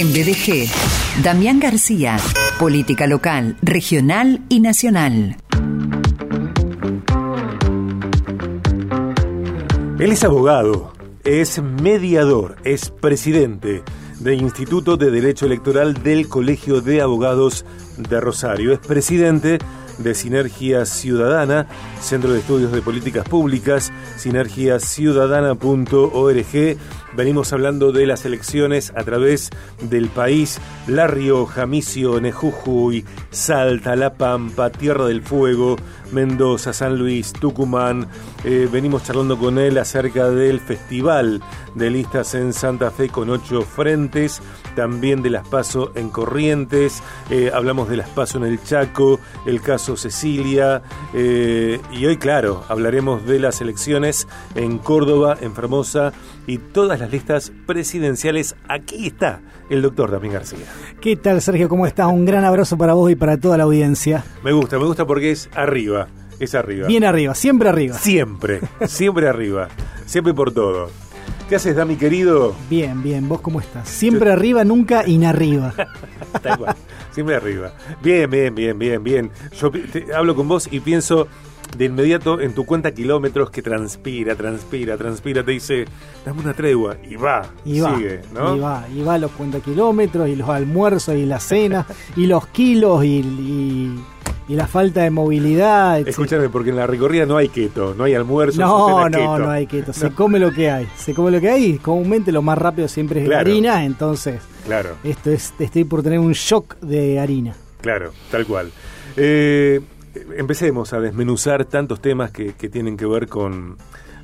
En BDG, Damián García, política local, regional y nacional. Él es abogado, es mediador, es presidente del Instituto de Derecho Electoral del Colegio de Abogados de Rosario. Es presidente de Sinergia Ciudadana, Centro de Estudios de Políticas Públicas, sinergiaciudadana.org. Venimos hablando de las elecciones a través del país, La Rioja, Misiones, Jujuy, Salta, La Pampa, Tierra del Fuego, Mendoza, San Luis, Tucumán. Eh, venimos charlando con él acerca del Festival de Listas en Santa Fe con ocho frentes, también de las PASO en Corrientes, eh, hablamos de las PASO en el Chaco, el caso Cecilia, eh, y hoy, claro, hablaremos de las elecciones en Córdoba, en Formosa y todas las listas presidenciales. Aquí está el doctor Damián García. ¿Qué tal, Sergio? ¿Cómo estás? Un gran abrazo para vos y para toda la audiencia. Me gusta, me gusta porque es arriba, es arriba. Bien arriba, siempre arriba. Siempre, siempre arriba, siempre por todo. ¿Qué haces, Dami querido? Bien, bien. ¿Vos cómo estás? Siempre arriba, nunca inarriba. Tal cual. Siempre arriba. Bien, bien, bien, bien, bien. Yo hablo con vos y pienso de inmediato en tu cuenta kilómetros que transpira, transpira, transpira, te dice, dame una tregua y va, y va, sigue, ¿no? Y va, y va los cuenta kilómetros y los almuerzos y la cena y los kilos y y la falta de movilidad. Escúchame, porque en la recorrida no hay keto, no hay almuerzo. No, no, no hay keto. Se come lo que hay. Se come lo que hay. Comúnmente lo más rápido siempre es la harina, entonces. Claro. Esto es, estoy por tener un shock de harina. Claro, tal cual. Eh, empecemos a desmenuzar tantos temas que tienen que ver con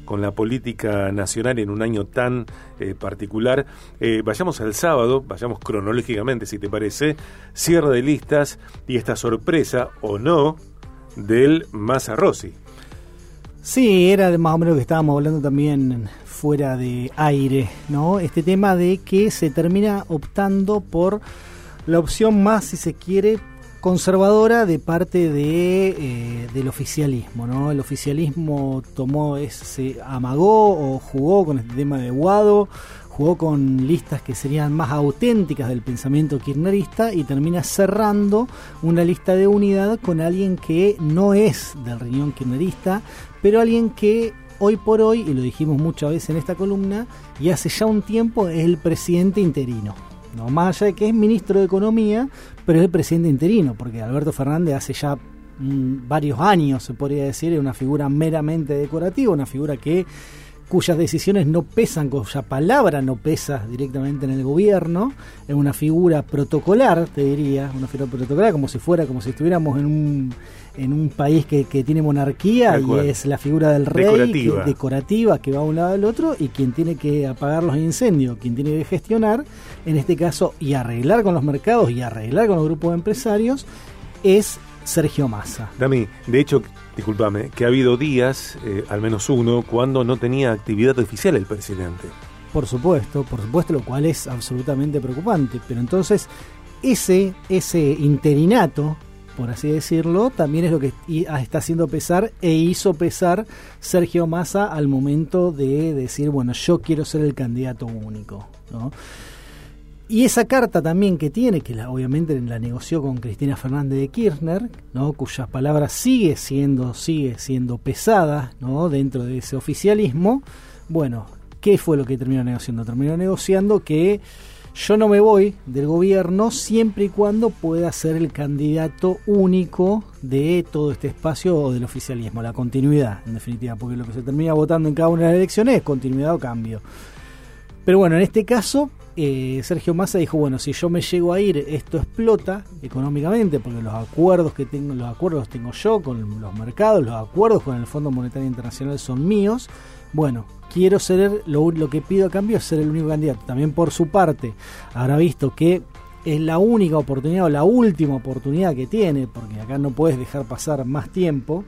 con la política nacional en un año tan eh, particular. Eh, vayamos al sábado, vayamos cronológicamente si te parece, cierre de listas y esta sorpresa o no del Massa Rossi. Sí, era más o menos lo que estábamos hablando también fuera de aire, ¿no? Este tema de que se termina optando por la opción más, si se quiere, conservadora de parte de, eh, del oficialismo, ¿no? El oficialismo tomó, se amagó o jugó con este tema de Guado, jugó con listas que serían más auténticas del pensamiento kirchnerista y termina cerrando una lista de unidad con alguien que no es del riñón kirchnerista, pero alguien que hoy por hoy, y lo dijimos muchas veces en esta columna, y hace ya un tiempo es el presidente interino. No, más allá de que es ministro de Economía, pero es el presidente interino, porque Alberto Fernández hace ya mm, varios años, se podría decir, es una figura meramente decorativa, una figura que cuyas decisiones no pesan, cuya palabra no pesa directamente en el gobierno, es una figura protocolar, te diría, una figura protocolar, como si fuera, como si estuviéramos en un, en un país que, tiene monarquía y es la figura del rey decorativa. Que, decorativa que va a un lado al otro y quien tiene que apagar los incendios, quien tiene que gestionar, en este caso, y arreglar con los mercados y arreglar con los grupos de empresarios, es Sergio Massa. Dami, de hecho, discúlpame, que ha habido días, eh, al menos uno, cuando no tenía actividad oficial el presidente. Por supuesto, por supuesto, lo cual es absolutamente preocupante. Pero entonces, ese, ese interinato, por así decirlo, también es lo que está haciendo pesar e hizo pesar Sergio Massa al momento de decir, bueno, yo quiero ser el candidato único. ¿no? Y esa carta también que tiene, que la, obviamente la negoció con Cristina Fernández de Kirchner, ¿no? cuyas palabras sigue siendo, sigue siendo pesada ¿no? dentro de ese oficialismo, bueno, ¿qué fue lo que terminó negociando? Terminó negociando que yo no me voy del gobierno siempre y cuando pueda ser el candidato único de todo este espacio o del oficialismo, la continuidad, en definitiva, porque lo que se termina votando en cada una de las elecciones es continuidad o cambio. Pero bueno, en este caso eh, Sergio Massa dijo, bueno, si yo me llego a ir, esto explota económicamente, porque los acuerdos que tengo, los acuerdos tengo yo con los mercados, los acuerdos con el Fondo Monetario Internacional son míos. Bueno, quiero ser, lo, lo que pido a cambio es ser el único candidato. También por su parte, habrá visto que es la única oportunidad o la última oportunidad que tiene, porque acá no puedes dejar pasar más tiempo.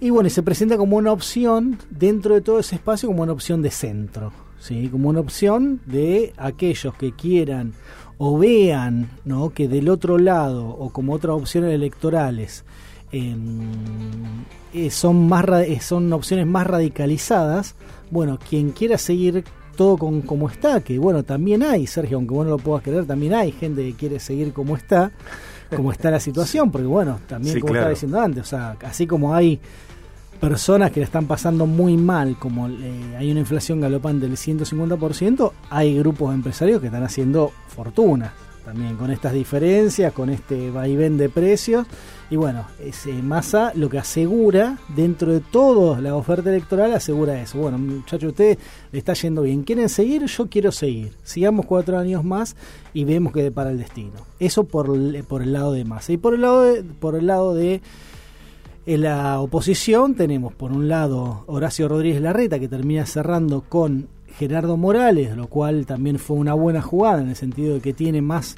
Y bueno, se presenta como una opción dentro de todo ese espacio, como una opción de centro. ¿Sí? como una opción de aquellos que quieran o vean ¿no? que del otro lado o como otras opciones electorales em, eh, son, más, son opciones más radicalizadas, bueno, quien quiera seguir todo con como está, que bueno, también hay, Sergio, aunque vos no lo puedas creer, también hay gente que quiere seguir como está, como está la situación, porque bueno, también como estaba diciendo antes, o sea, así como hay personas que la están pasando muy mal, como eh, hay una inflación galopante del 150%, hay grupos empresarios que están haciendo fortuna también con estas diferencias, con este vaivén de precios. Y bueno, ese Massa lo que asegura, dentro de toda la oferta electoral, asegura eso. Bueno, muchachos, usted le está yendo bien. ¿Quieren seguir? Yo quiero seguir. Sigamos cuatro años más y vemos que depara el destino. Eso por, por el lado de Massa. Y por el lado de, por el lado de en la oposición tenemos por un lado Horacio Rodríguez Larreta que termina cerrando con Gerardo Morales, lo cual también fue una buena jugada en el sentido de que tiene más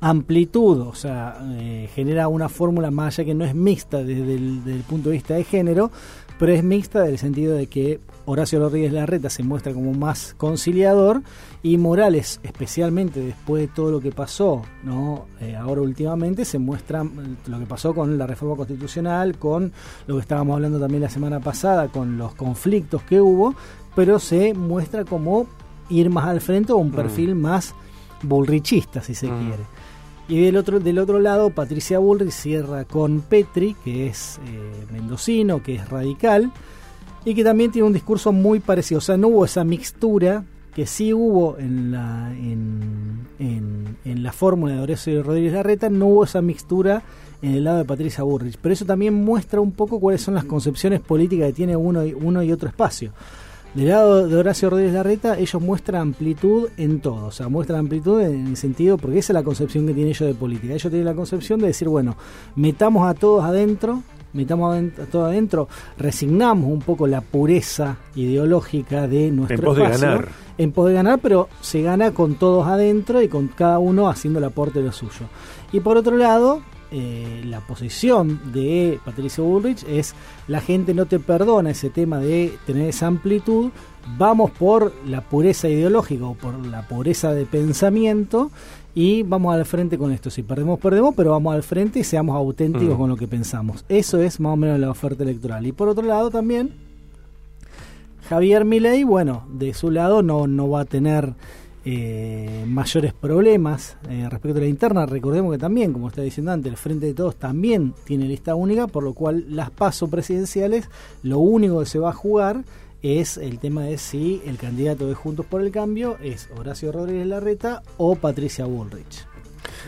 amplitud, o sea, eh, genera una fórmula más allá que no es mixta desde el, punto de vista de género, pero es mixta en el sentido de que Horacio Rodríguez Larreta se muestra como más conciliador y Morales, especialmente después de todo lo que pasó, no eh, ahora últimamente se muestra lo que pasó con la reforma constitucional, con lo que estábamos hablando también la semana pasada, con los conflictos que hubo, pero se muestra como ir más al frente o un mm. perfil más bullrichista, si se mm. quiere. Y del otro, del otro lado, Patricia Bullrich cierra con Petri, que es eh, mendocino, que es radical, y que también tiene un discurso muy parecido. O sea, no hubo esa mixtura que sí hubo en la, en, en, la fórmula de Horacio Rodríguez Larreta, no hubo esa mixtura en el lado de Patricia Bullrich. Pero eso también muestra un poco cuáles son las concepciones políticas que tiene uno y, uno y otro espacio. Del lado de Horacio Rodríguez Larreta, ellos muestran amplitud en todo, o sea, muestran amplitud en el sentido, porque esa es la concepción que tienen ellos de política. Ellos tienen la concepción de decir, bueno, metamos a todos adentro, metamos a todos adentro, resignamos un poco la pureza ideológica de nuestro en pos de ganar. En pos de ganar, pero se gana con todos adentro y con cada uno haciendo el aporte de lo suyo. Y por otro lado, eh, la posición de Patricio Bullrich es la gente no te perdona ese tema de tener esa amplitud, vamos por la pureza ideológica o por la pureza de pensamiento y vamos al frente con esto. Si perdemos, perdemos, pero vamos al frente y seamos auténticos mm. con lo que pensamos. Eso es más o menos la oferta electoral. Y por otro lado también, Javier Milei, bueno, de su lado no, no va a tener eh, mayores problemas eh, respecto a la interna. Recordemos que también, como está diciendo antes, el Frente de Todos también tiene lista única, por lo cual las pasos presidenciales, lo único que se va a jugar es el tema de si el candidato de Juntos por el Cambio es Horacio Rodríguez Larreta o Patricia Bullrich.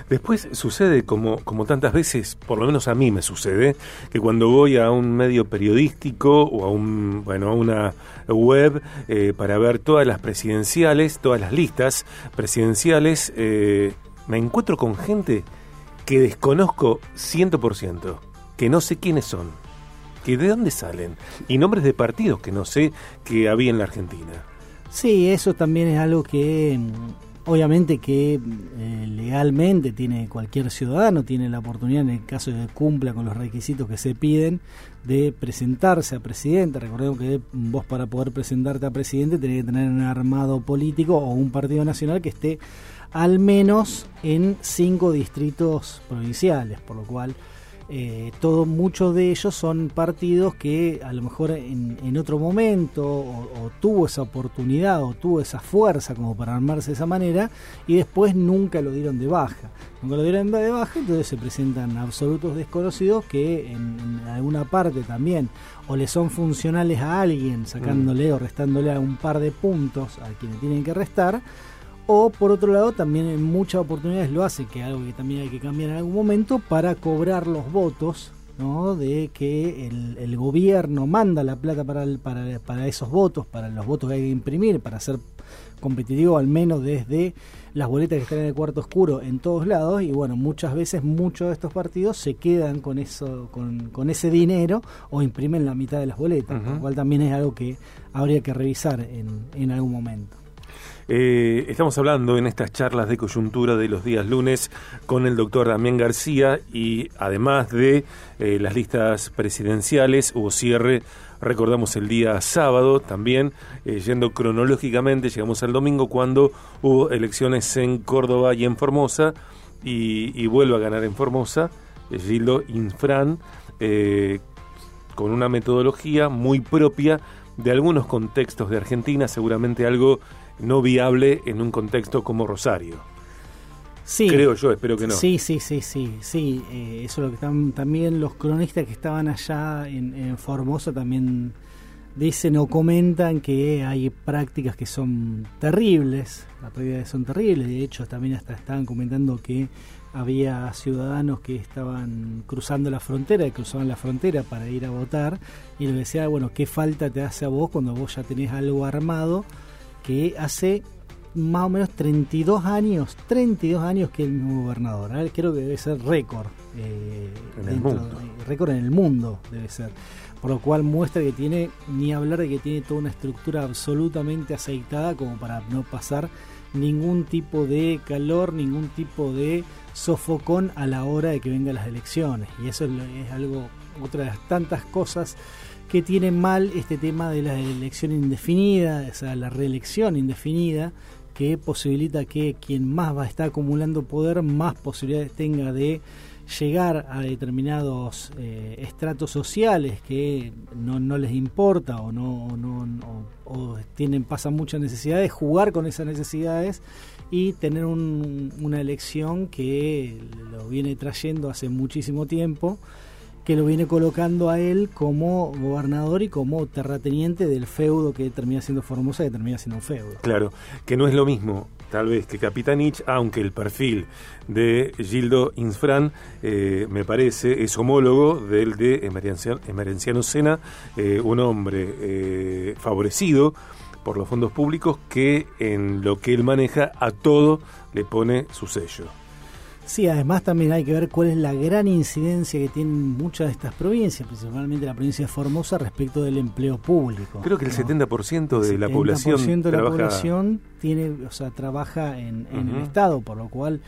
Después sucede, como, como tantas veces, por lo menos a mí me sucede, que cuando voy a un medio periodístico o a, un, bueno, a una web eh, para ver todas las presidenciales, todas las listas presidenciales, eh, me encuentro con gente que desconozco 100%, que no sé quiénes son, que de dónde salen, y nombres de partidos que no sé que había en la Argentina. Sí, eso también es algo que Obviamente que eh, legalmente tiene cualquier ciudadano, tiene la oportunidad en el caso de que cumpla con los requisitos que se piden de presentarse a presidente. Recordemos que vos para poder presentarte a presidente tenés que tener un armado político o un partido nacional que esté al menos en cinco distritos provinciales, por lo cual eh, todo, muchos de ellos son partidos que a lo mejor en, otro momento o, tuvo esa oportunidad o tuvo esa fuerza como para armarse de esa manera y después nunca lo dieron de baja. Nunca lo dieron de baja, entonces se presentan absolutos desconocidos que en, alguna parte también o le son funcionales a alguien sacándole mm. o restándole a un par de puntos a quienes tienen que restar o por otro lado también en muchas oportunidades lo hace, que es algo que también hay que cambiar en algún momento, para cobrar los votos, ¿no? de que el, gobierno manda la plata para, para, para, esos votos, para los votos que hay que imprimir, para ser competitivo al menos desde las boletas que están en el cuarto oscuro en todos lados y bueno, muchas veces muchos de estos partidos se quedan con eso con, con ese dinero o imprimen la mitad de las boletas, lo cual también es algo que habría que revisar en, en algún momento. Eh, estamos hablando en estas charlas de coyuntura de los días lunes con el doctor Damián García y además de eh, las listas presidenciales hubo cierre, recordamos el día sábado también, eh, yendo cronológicamente, llegamos al domingo cuando hubo elecciones en Córdoba y en Formosa y, y vuelve a ganar en Formosa Gildo Infran con una metodología muy propia de algunos contextos de Argentina, seguramente algo no viable en un contexto como Rosario. Sí. Creo yo, espero que no. Sí, sí, sí, sí, sí. Eh, eso es lo que están también los cronistas que estaban allá en, en Formosa también dicen o comentan que hay prácticas que son terribles, las prácticas son terribles, de hecho también hasta estaban comentando que había ciudadanos que estaban cruzando la frontera, que cruzaban la frontera para ir a votar, y les decía, bueno, ¿qué falta te hace a vos cuando vos ya tenés algo armado que hace más o menos 32 años, 32 años que el mismo gobernador. creo que debe ser récord. Eh, en el mundo. Récord en el mundo debe ser. Por lo cual muestra que tiene, ni hablar de que tiene toda una estructura absolutamente aceitada como para no pasar ningún tipo de calor, ningún tipo de sofocón a la hora de que vengan las elecciones. Y eso es, es algo, otra de las tantas cosas que tiene mal este tema de la elección indefinida, o la reelección indefinida, que posibilita que quien más va a estar acumulando poder, más posibilidades tenga de llegar a determinados eh, estratos sociales que no, les importa o no, no, o tienen pasan muchas necesidades, jugar con esas necesidades y tener una elección que lo viene trayendo hace muchísimo tiempo que lo viene colocando a él como gobernador y como terrateniente del feudo que termina siendo Formosa, que termina siendo un feudo. Claro, que no es lo mismo tal vez que Capitanich, aunque el perfil de Gildo Insfran, eh, me parece, es homólogo del de Emerenciano Sena, eh, un hombre eh, favorecido por los fondos públicos que en lo que él maneja a todo le pone su sello. Sí, además también hay que ver cuál es la gran incidencia que tienen muchas de estas provincias, principalmente la provincia de Formosa, respecto del empleo público. Creo que el 70% de la población de la población tiene, o sea, trabaja en, el Estado, por lo cual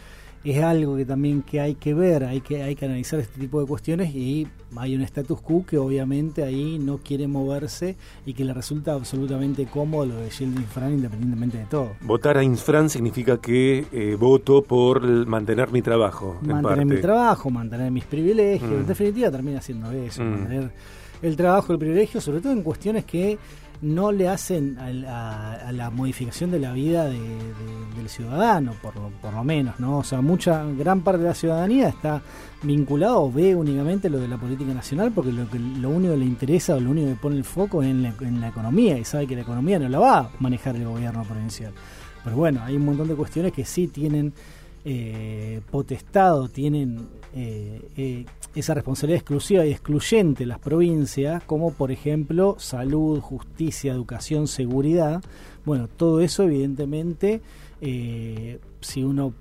es algo que también que hay que ver, hay que, hay que analizar este tipo de cuestiones y hay un status quo que obviamente ahí no quiere moverse y que le resulta absolutamente cómodo lo de Gildo Infran independientemente de todo. Votar a Infran significa que eh, voto por mantener mi trabajo. Mantener mi trabajo, mantener mis privilegios, en mm. definitiva termina siendo eso, mm. mantener el trabajo, el privilegio, sobre todo en cuestiones que no le hacen a, la modificación de la vida del ciudadano, por, lo menos, ¿no? O sea, mucha, gran parte de la ciudadanía está vinculado o ve únicamente lo de la política nacional porque lo, único que le interesa o lo único que pone el foco es en la, en la economía y sabe que la economía no la va a manejar el gobierno provincial. Pero bueno, hay un montón de cuestiones que sí tienen eh, potestado, tienen eh, eh, esa responsabilidad exclusiva y excluyente las provincias, como por ejemplo salud, justicia, educación, seguridad. Bueno, todo eso evidentemente, eh, si uno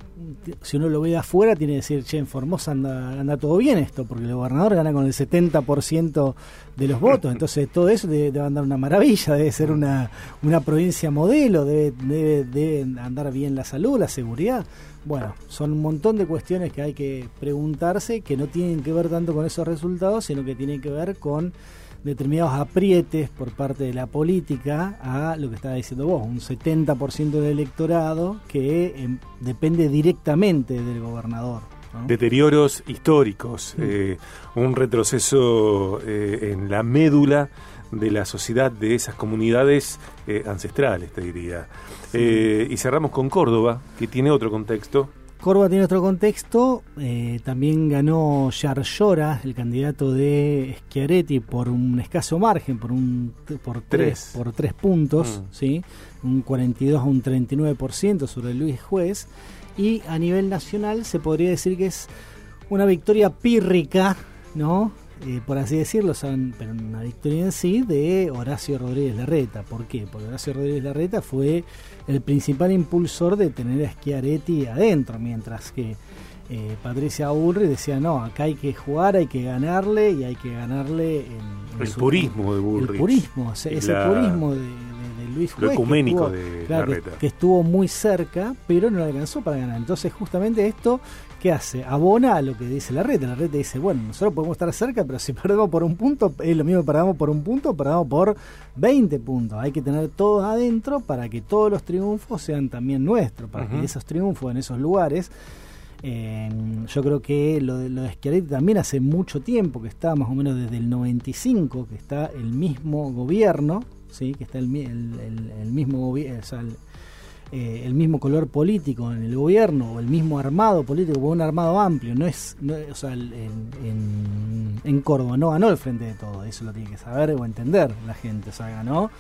si uno lo ve de afuera, tiene que decir, che, en Formosa anda, todo bien esto, porque el gobernador gana con el 70% de los votos, entonces todo eso debe, andar una maravilla, debe ser una, una provincia modelo, debe, debe, debe andar bien la salud, la seguridad. Bueno, son un montón de cuestiones que hay que preguntarse que no tienen que ver tanto con esos resultados, sino que tienen que ver con determinados aprietes por parte de la política a lo que estaba diciendo vos, un 70% del electorado que em, depende directamente del gobernador. Deterioros históricos, eh, un retroceso eh, en la médula de la sociedad de esas comunidades eh, ancestrales, te diría. y cerramos con Córdoba, que tiene otro contexto. Córdoba tiene otro contexto, eh, también ganó Yarlora, el candidato de Schiaretti, por un escaso margen, por un por tres, por tres puntos, mm. ¿sí? un 42 a un 39% sobre Luis Juez, y a nivel nacional se podría decir que es una victoria pírrica, ¿no? Eh, por así decirlo, son, pero una victoria en sí de Horacio Rodríguez Larreta. ¿Por qué? Porque Horacio Rodríguez Larreta fue el principal impulsor de tener a Schiaretti adentro, mientras que eh, Patricia Urri decía, no, acá hay que jugar, hay que ganarle y hay que ganarle en, el purismo de Bullrich. El purismo, ese, purismo de, Luis Juez. Lo ecuménico de Larreta. que, estuvo muy cerca, pero no alcanzó para ganar. Entonces, justamente esto ¿qué hace? Abona a lo que dice la red. La red dice, bueno, nosotros podemos estar cerca, pero si perdemos por un punto, es lo mismo perdamos por un punto, perdamos por 20 puntos. Hay que tener todos adentro para que todos los triunfos sean también nuestros, para que esos triunfos en esos lugares. yo creo que lo de, lo de Schiaretti también hace mucho tiempo que está, más o menos desde el 95, que está el mismo gobierno, ¿sí? que está el, el, mismo gobierno, eh, el mismo color político en el gobierno o el mismo armado político, o un armado amplio, no es, o sea, en, en, Córdoba no ganó el frente de todo, eso lo tiene que saber o entender la gente, o sea, ganó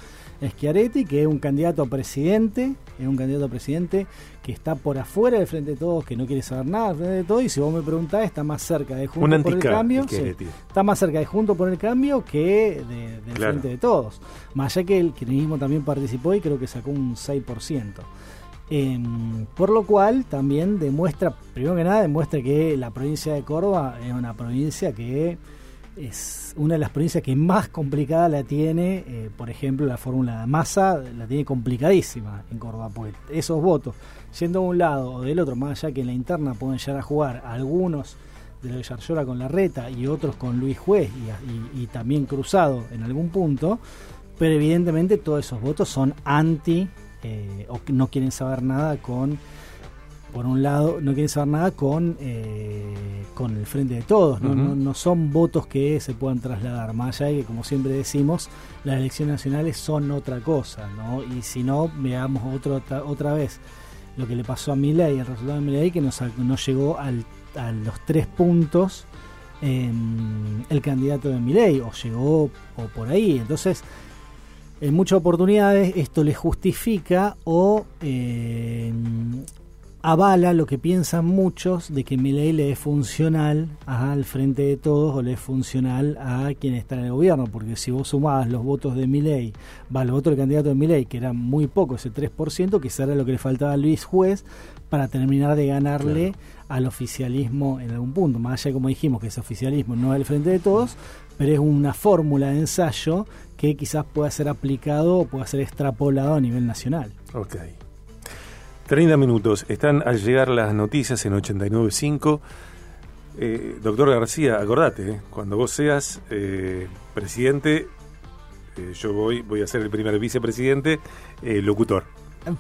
Schiaretti, que es un candidato a presidente, es un candidato a presidente que está por afuera del frente de todos, que no quiere saber nada del frente de todos, y si vos me preguntás, está más cerca de Junto por el Cambio, está más cerca de Junto por el Cambio que del frente de todos. Más allá que el kirchnerismo también participó y creo que sacó un 6%. Em, por lo cual también demuestra, primero que nada, demuestra que la provincia de Córdoba es una provincia que es una de las provincias que más complicada la tiene, eh, por ejemplo, la fórmula de masa la tiene complicadísima en Córdoba, porque esos votos, yendo a un lado o del otro, más allá que en la interna pueden llegar a jugar algunos de los de Yarlora con la reta y otros con Luis Juez y también cruzado en algún punto, pero evidentemente todos esos votos son anti eh, o no quieren saber nada con, por un lado, no quieren saber nada con, eh, con el frente de todos, ¿no? ¿no? son votos que se puedan trasladar, más allá de que, como siempre decimos, las elecciones nacionales son otra cosa, ¿no? Y si no, veamos otro, otra, vez lo que le pasó a Milei, el resultado de Milei, que nos, llegó al, a los tres puntos el candidato de Milei, o llegó o por ahí, entonces en muchas oportunidades esto le justifica o eh, avala lo que piensan muchos de que Milei le es funcional al frente de todos o le es funcional a quien está en el gobierno, porque si vos sumabas los votos de Milei, va, los votos del candidato de Milei, que eran muy pocos, ese 3%, quizá era lo que le faltaba a Luis Juez para terminar de ganarle al oficialismo en algún punto, más allá como dijimos que ese oficialismo no es el frente de todos, pero es una fórmula de ensayo que quizás pueda ser aplicado o pueda ser extrapolado a nivel nacional. Ok. 30 minutos. Están al llegar las noticias en 89.5. Eh, doctor García, acordate, eh, cuando vos seas eh, presidente, eh, yo voy, voy a ser el primer vicepresidente, locutor.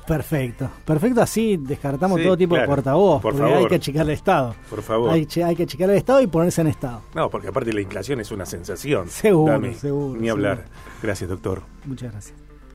Perfecto, perfecto. Así descartamos todo tipo de portavoz. Por porque hay que achicar el Estado. Por favor. Hay, hay, que achicar el Estado y ponerse en Estado. No, porque aparte la inflación es una sensación. Seguro, seguro. Ni hablar. Gracias, doctor. Muchas gracias.